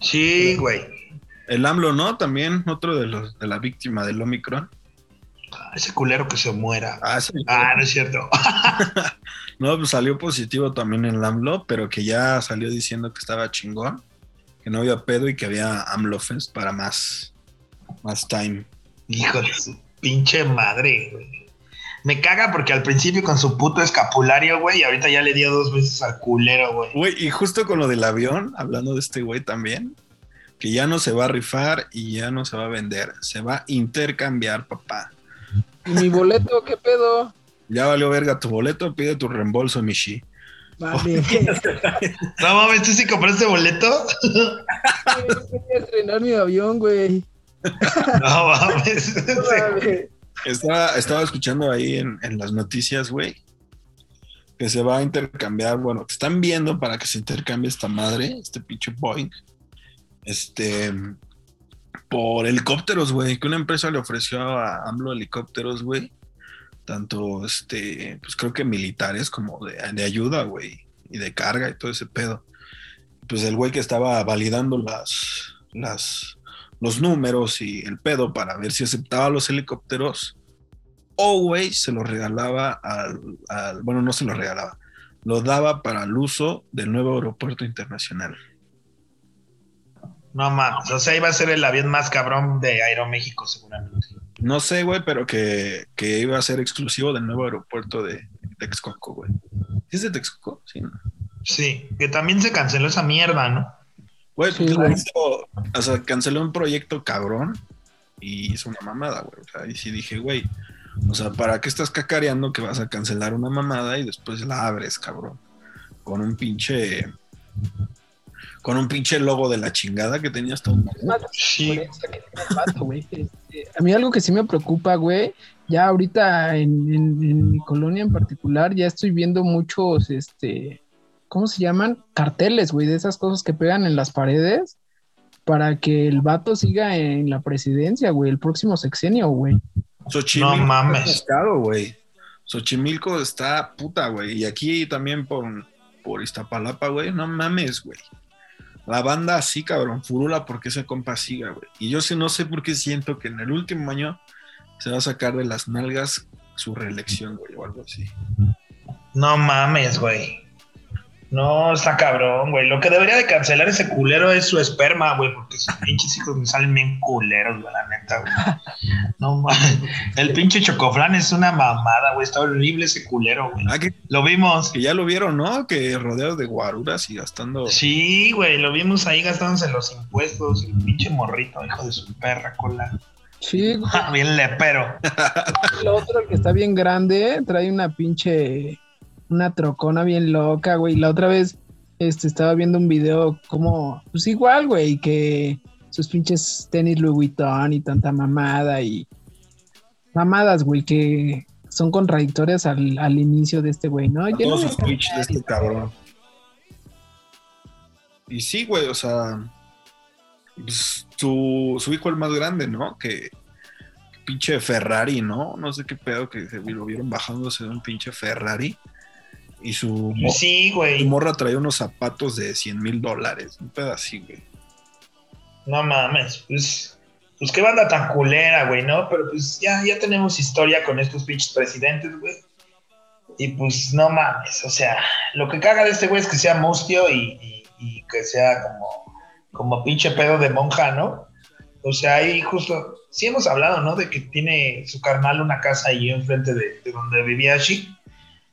E: Sí, güey.
A: El AMLO, ¿no? También otro de los de la víctima del Omicron.
E: Ah, Ese culero que se muera.
A: Ah, sí.
E: Ah, no es cierto.
A: No, pues salió positivo también el AMLO, pero que ya salió diciendo que estaba chingón, que no había pedo y que había AMLO Fest para más, más time.
E: Hijo de su pinche madre, güey. Me caga porque al principio con su puto escapulario, güey, y ahorita ya le dio dos veces al culero, güey.
A: Güey, y justo con lo del avión, hablando de este güey también, que ya no se va a rifar y ya no se va a vender, se va a intercambiar, papá.
F: ¿Y mi boleto qué pedo?
A: Ya valió verga tu boleto, pide tu reembolso, Mishi.
F: Vale.
E: No mames, ¿tú sí compraste boleto?
F: Quería estrenar mi avión, güey.
E: No mames.
F: No mames.
A: Estaba, estaba escuchando ahí en, en las noticias, güey, que se va a intercambiar, bueno, que están viendo para que se intercambie esta madre, este pinche Boeing, este, por helicópteros, güey, que una empresa le ofreció a AMLO helicópteros, güey, tanto, este, pues creo que militares como de, ayuda, güey, y de carga y todo ese pedo. Pues el güey que estaba validando las, las, los números y el pedo para ver si aceptaba los helicópteros. O, güey, se los regalaba al, al- Bueno, no se los regalaba. Lo daba para el uso del nuevo aeropuerto internacional.
E: No mames. O sea, iba a ser el avión más cabrón de Aeroméxico, seguramente.
A: No sé, güey, pero que, que iba a ser exclusivo del nuevo aeropuerto de Texcoco, güey. ¿Sí ¿Es de Texcoco? Sí, ¿no?
E: Sí, que también se canceló esa mierda, ¿no?
A: Güey,
F: Sí,
A: pues,
F: güey.
A: hizo- o sea, canceló un proyecto cabrón y hizo una mamada, güey. O sea, y sí dije, güey, o sea, ¿para qué estás cacareando que vas a cancelar una mamada y después la abres, cabrón? Con un pinche. Con un pinche logo de la chingada que
E: Sí.
F: que tiene el vato, güey. A mí algo que sí me preocupa, güey, ya ahorita en, en- en mi colonia en particular, ya estoy viendo muchos, este, ¿cómo se llaman? Carteles, güey, de esas cosas que pegan en las paredes para que el vato siga en la presidencia, güey, el próximo sexenio, güey.
A: Xochimilco
E: No mames.
A: está atascado, güey. Xochimilco está puta, güey. Y aquí también por, por Iztapalapa, güey. No mames, güey. La banda así, cabrón, furula porque ese compa siga, güey. Y yo sí no sé por qué siento que en el último año se va a sacar de las nalgas su reelección, güey, o algo así.
E: No mames, güey. No, está cabrón, güey. Lo que debería de cancelar ese culero es su esperma, güey, porque sus pinches hijos me salen bien culeros, güey, la neta, güey. No mames. El pinche chocoflán es una mamada, güey. Está horrible ese culero, güey.
A: Ah, que,
E: Lo vimos.
A: que ya lo vieron, ¿no? Que rodeado de guaruras y gastando.
E: Sí, güey, lo vimos ahí gastándose los impuestos. El pinche morrito, hijo de su perra cola.
F: Sí, güey.
E: bien lepero.
F: El otro, el que está bien grande, trae una pinche, una trocona bien loca, güey. La otra vez, este, estaba viendo un video como, pues igual, güey, que sus pinches tenis Louis Vuitton y tanta mamada y mamadas, güey, que son contradictorias al, al inicio de este güey, ¿no?
A: a
F: Yo no
A: todos sus Twitch de este cabrón. Y sí, güey, o sea, pues, su, su hijo el más grande, ¿no? Que, que pinche Ferrari, ¿no? No sé qué pedo que se lo vieron bajándose de un pinche Ferrari. Y su,
E: Sí,
A: su morra traía unos zapatos de 100 mil dólares. Un así, güey.
E: No mames, pues, pues qué banda tan culera, güey, ¿no? Pero pues ya, ya tenemos historia con estos pinches presidentes, güey. Y pues no mames, o sea, lo que caga de este güey es que sea mustio y, y- y que sea como, como pinche pedo de monja, ¿no? O sea, ahí justo, sí hemos hablado, ¿no? De que tiene su carnal una casa ahí enfrente de, de donde vivía Shi.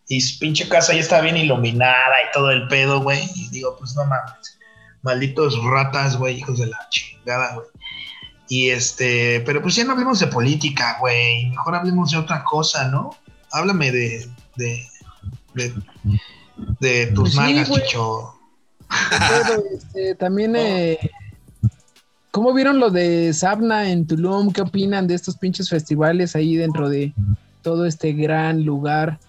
E: Y su pinche casa ya está bien iluminada y todo el pedo, güey. Y digo, pues no mames. Malditos ratas, güey, hijos de la chingada, güey. Y este, pero pues ya no hablemos de política, güey. Mejor hablemos de otra cosa, ¿no? Háblame de, de, de, de tus
F: Pues sí, güey.
E: chicho.
F: Pero, este, también, eh, ¿cómo vieron lo de Sabna en Tulum? ¿Qué opinan de estos pinches festivales ahí dentro de todo este gran lugar?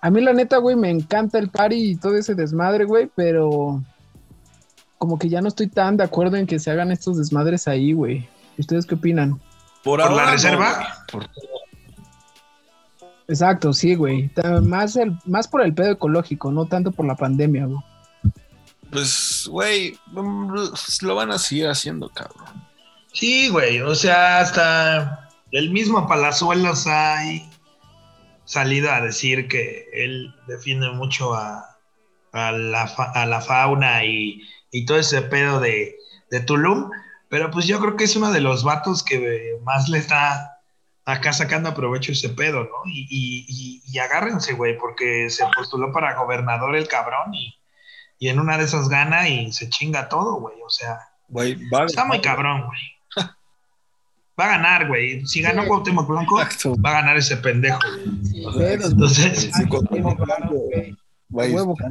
F: A mí la neta, güey, me encanta el party y todo ese desmadre, güey, pero como que ya no estoy tan de acuerdo en que se hagan estos desmadres ahí, güey. ¿Ustedes qué opinan?
E: ¿Por la
A: no,
E: reserva?
A: Por-
F: Exacto, sí, güey. Más, el, más por el pedo ecológico, no tanto por la pandemia, güey.
A: pues, güey, mm, lo van a seguir haciendo, cabrón.
E: Sí, güey, o sea, hasta el mismo Palazuelos hay salido a decir que él defiende mucho a, a la, fa- a la fauna y, y todo ese pedo de, de Tulum, pero pues yo creo que es uno de los vatos que más le está acá sacando provecho ese pedo, ¿no? Y, y, y- y agárrense, güey, porque se postuló para gobernador el cabrón y, en una de esas gana y se chinga todo, güey, o sea...
A: Güey,
E: Está muy cabrón, güey. Va a ganar, güey. Si ganó
F: Sí.
E: Cuauhtémoc Blanco,
A: Exacto.
E: va a ganar ese pendejo.
A: O sea,
F: Pedos,
E: entonces-.
A: Sí, con-
F: Tiene claro, güey.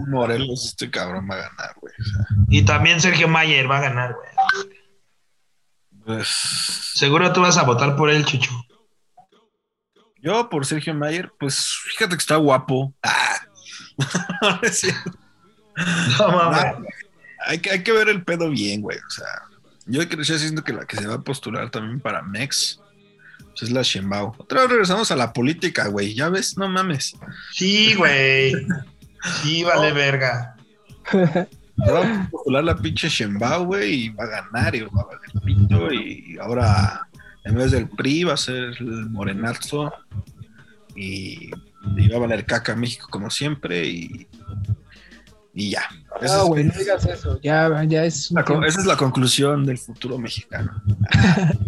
A: Morelos, este cabrón va a ganar, güey. O sea,
E: Y también Sergio Mayer va a ganar, güey.
A: pues,
E: Seguro tú vas a votar por él, Chucho.
A: yo por Sergio Mayer, pues fíjate que está guapo. Ah. No es cierto.
E: No mames.
A: No, hay, que, hay que ver el pedo bien, güey. O sea, yo crecí haciendo que la que se va a postular también para Mex pues es la Sheinbaum. Otra vez regresamos a la política, güey. Ya ves, no mames.
E: Sí, güey. Sí, vale verga.
A: Ahora va a postular la pinche Sheinbaum, güey, y va a ganar y va a valer pito. Y ahora, en vez del PRI, va a ser el morenazo. Y, y va a valer caca México como siempre. Y, y ya. Esa
F: No,
A: es-
F: güey, no digas eso. Ya, ya es.
A: con- esa es la conclusión del futuro mexicano.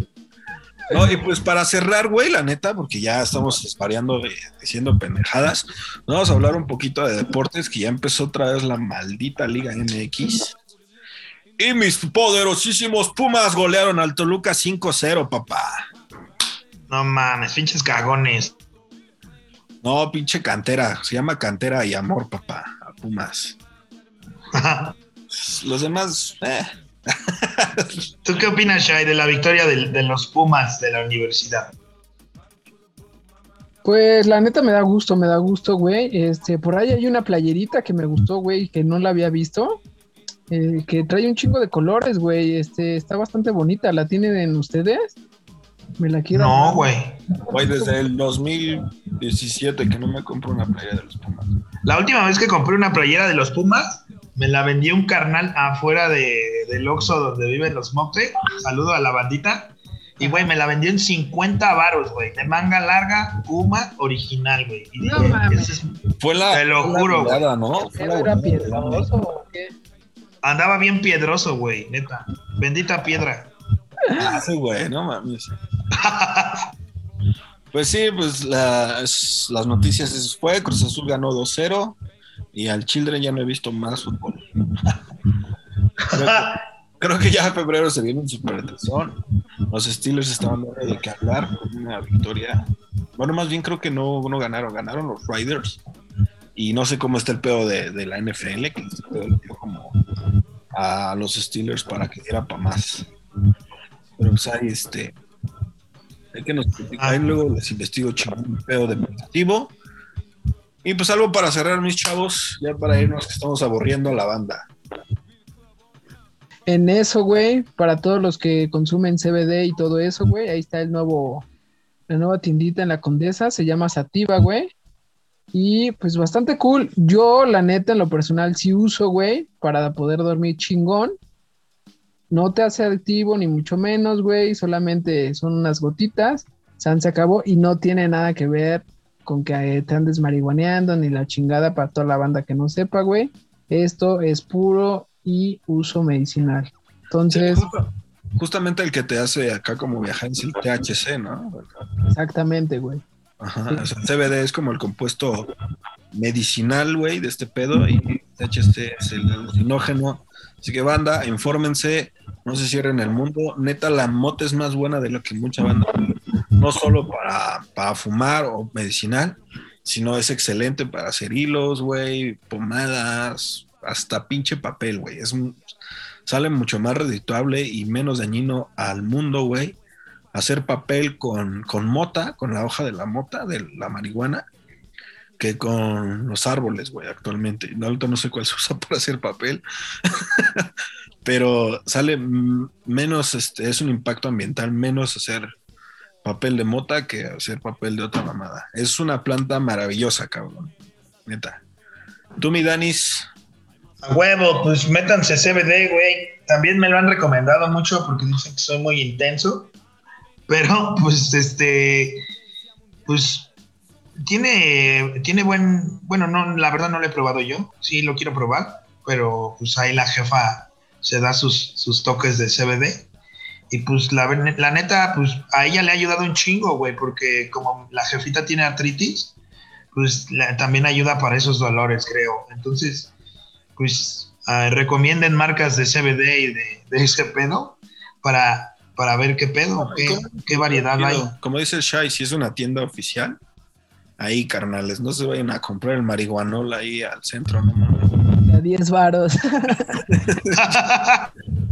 A: No, y pues para cerrar, güey, la neta, porque ya estamos variando de, diciendo pendejadas, vamos a hablar un poquito de deportes, que ya empezó otra vez la maldita Liga MX. Y mis poderosísimos Pumas golearon al Toluca 5-0, papá.
E: No mames, pinches cagones.
A: No, pinche cantera, se llama cantera y amor, papá, a Pumas. Los demás, eh.
E: ¿Tú qué opinas, Shai, de la victoria de, de los Pumas de la universidad?
F: Pues la neta me da gusto, me da gusto, güey. Este, por ahí hay una playerita que me gustó, güey, que no la había visto. eh, que trae un chingo de colores, güey. Este, está bastante bonita. ¿La tienen ustedes? Me la quiero.
E: No, güey.
A: Güey, desde el 2017 que no me compro una playa de los Pumas.
E: La última vez que compré una playera de los Pumas, me la vendió un carnal afuera de, del Oxxo donde viven los Moxe. Saludo a la bandita. Y, güey, me la vendió en 50 varos, güey. De manga larga, Puma original, güey. Y
F: No
E: dije,
F: mames.
E: "Ese es-
A: Fue la,
E: Te lo
A: fue la
E: juro,
A: ¿no? Fue la
F: ¿Era piedroso o qué?
E: Andaba bien piedroso, güey, neta. Bendita piedra.
A: Ah, sí, güey, no mames. Pues sí, pues la- es- las noticias es, fue, Cruz Azul ganó 2-0 y al Children ya no he visto más fútbol. creo, que, creo que ya en febrero se viene un supertazón. Los Steelers estaban dando de qué hablar con una victoria. Bueno, más bien creo que no, no ganaron, ganaron los Riders. Y no sé cómo está el pedo de, de la NFL, que este pedo le dio como a los Steelers para que diera para más. Pero pues ahí este. Hay que nos platicar, ahí luego les investigo chingón un pedo deportivo. Y pues algo para cerrar, mis chavos, ya para irnos, que estamos aburriendo a la banda.
F: En eso, güey, para todos los que consumen CBD y todo eso, güey, ahí está el nuevo, la nueva tiendita en la Condesa, se llama Sativa, güey. Y pues bastante cool. Yo, la neta, en lo personal, sí uso, güey, para poder dormir chingón. No te hace adictivo, ni mucho menos, güey. Solamente son unas gotitas. San se acabó y no tiene nada que ver con que eh, te andes marihuaneando ni la chingada para toda la banda que no sepa, güey. Esto es puro y uso medicinal. Entonces,
A: justamente el que te hace acá como viajar es el THC, ¿no?
F: exactamente, güey.
A: Ajá, o sea, el CBD es como el compuesto medicinal, güey, de este pedo, y THC es el alucinógeno. Así que, banda, infórmense, no se cierren el mundo. Neta, la mota es más buena de lo que mucha banda. No solo para, para fumar o medicinal, sino es excelente para hacer hilos, güey, pomadas, hasta pinche papel, güey. Es sale mucho más redituable y menos dañino al mundo, güey. Hacer papel con, con mota, con la hoja de la mota, de la marihuana, que con los árboles, güey, actualmente. No, no sé cuál se usa para hacer papel, pero sale menos, este, es un impacto ambiental, menos hacer papel de mota que hacer papel de otra mamada. Es una planta maravillosa, cabrón. Neta. Tú, mi Danis,
E: A huevo, pues métanse CBD, güey. También me lo han recomendado mucho porque dicen que soy muy intenso. Pero, pues, este, pues, tiene, tiene buen, bueno, no, la verdad no lo he probado yo. Sí, lo quiero probar, pero pues ahí la jefa se da sus, sus toques de CBD. Y pues la, la neta, pues a ella le ha ayudado un chingo, güey, porque como la jefita tiene artritis, pues la- también ayuda para esos dolores, creo. Entonces, pues ah, recomienden marcas de CBD y de, de ese pedo para, para ver qué pedo, qué, qué variedad hay.
A: Como dice el Shai, si es una tienda oficial, ahí, carnales, no se vayan a comprar el marihuanol ahí al centro, no mames.
F: A 10 varos.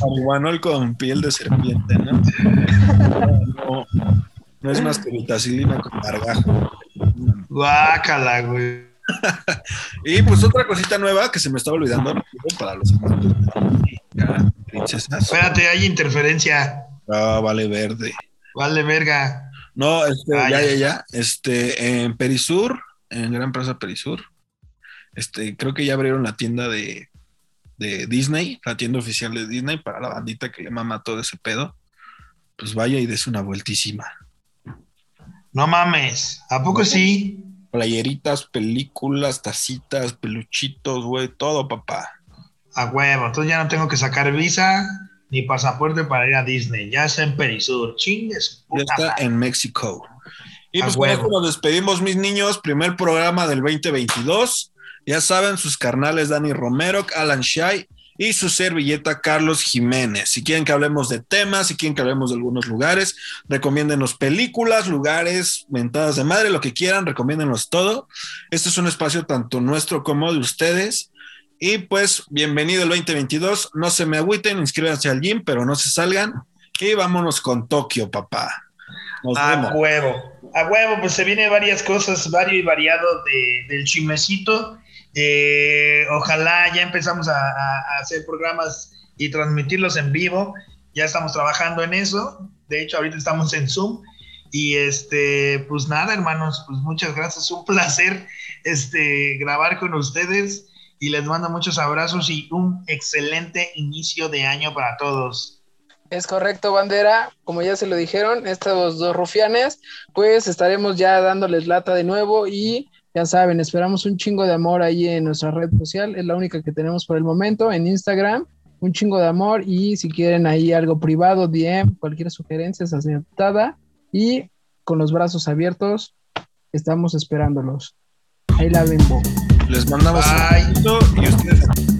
A: Marihuanol con piel de serpiente, ¿no? No, no es más que vitacilina con gargajo.
E: Guácala, güey.
A: Y pues otra cosita nueva que se me estaba olvidando para los amantes de princesas.
E: Espérate, hay interferencia.
A: Ah, vale verde.
E: Vale, verga.
A: No, este,
E: Ah,
A: ya,
E: ya.
A: ya, ya. Este, en Perisur, en Gran Plaza Perisur, este, creo que ya abrieron la tienda de, de Disney, la tienda oficial de Disney para la bandita que le mama todo ese pedo. Pues vaya y des una vueltísima.
E: No mames. ¿A poco sí?
A: Playeritas, películas, tacitas, peluchitos, güey, todo, papá.
E: A huevo. Entonces ya no tengo que sacar visa ni pasaporte para ir a Disney. Ya está en Perisur. Chingues.
A: Ya está en México. Y
E: A
A: pues con
E: huevo.
A: esto nos despedimos, mis niños. Primer programa del 2022. Ya saben, sus carnales Dani Romero, Alan Shai y su servilleta Carlos Jiménez. Si quieren que hablemos de temas, si quieren que hablemos de algunos lugares, recomiéndenos películas, lugares, mentadas de madre, lo que quieran, recomiéndenos todo. Este es un espacio tanto nuestro como de ustedes. Y pues, bienvenido el 2022. No se me agüiten, inscríbanse al gym, pero no se salgan. Y vámonos con Tokio, papá. Nos
E: A
A: vemos.
E: huevo. A huevo, pues se viene varias cosas, vario y variado de- del chimecito. Eh, ojalá ya empezamos a, hacer programas y transmitirlos en vivo. Ya estamos trabajando en eso. De hecho, ahorita estamos en Zoom. Y este, pues nada, hermanos, pues muchas gracias. Un placer este, grabar con ustedes. Y les mando muchos abrazos y un excelente inicio de año para todos.
F: Es correcto, bandera. Como ya se lo dijeron, estos dos rufianes, pues estaremos ya dándoles lata de nuevo y ya saben, esperamos un chingo de amor ahí en nuestra red social. Es la única que tenemos por el momento en Instagram. Un chingo de amor y si quieren ahí algo privado, DM, cualquier sugerencia es aceptada y con los brazos abiertos estamos esperándolos. Ahí la ven, Bo.
A: Les mandamos
E: Bye.
A: un y ustedes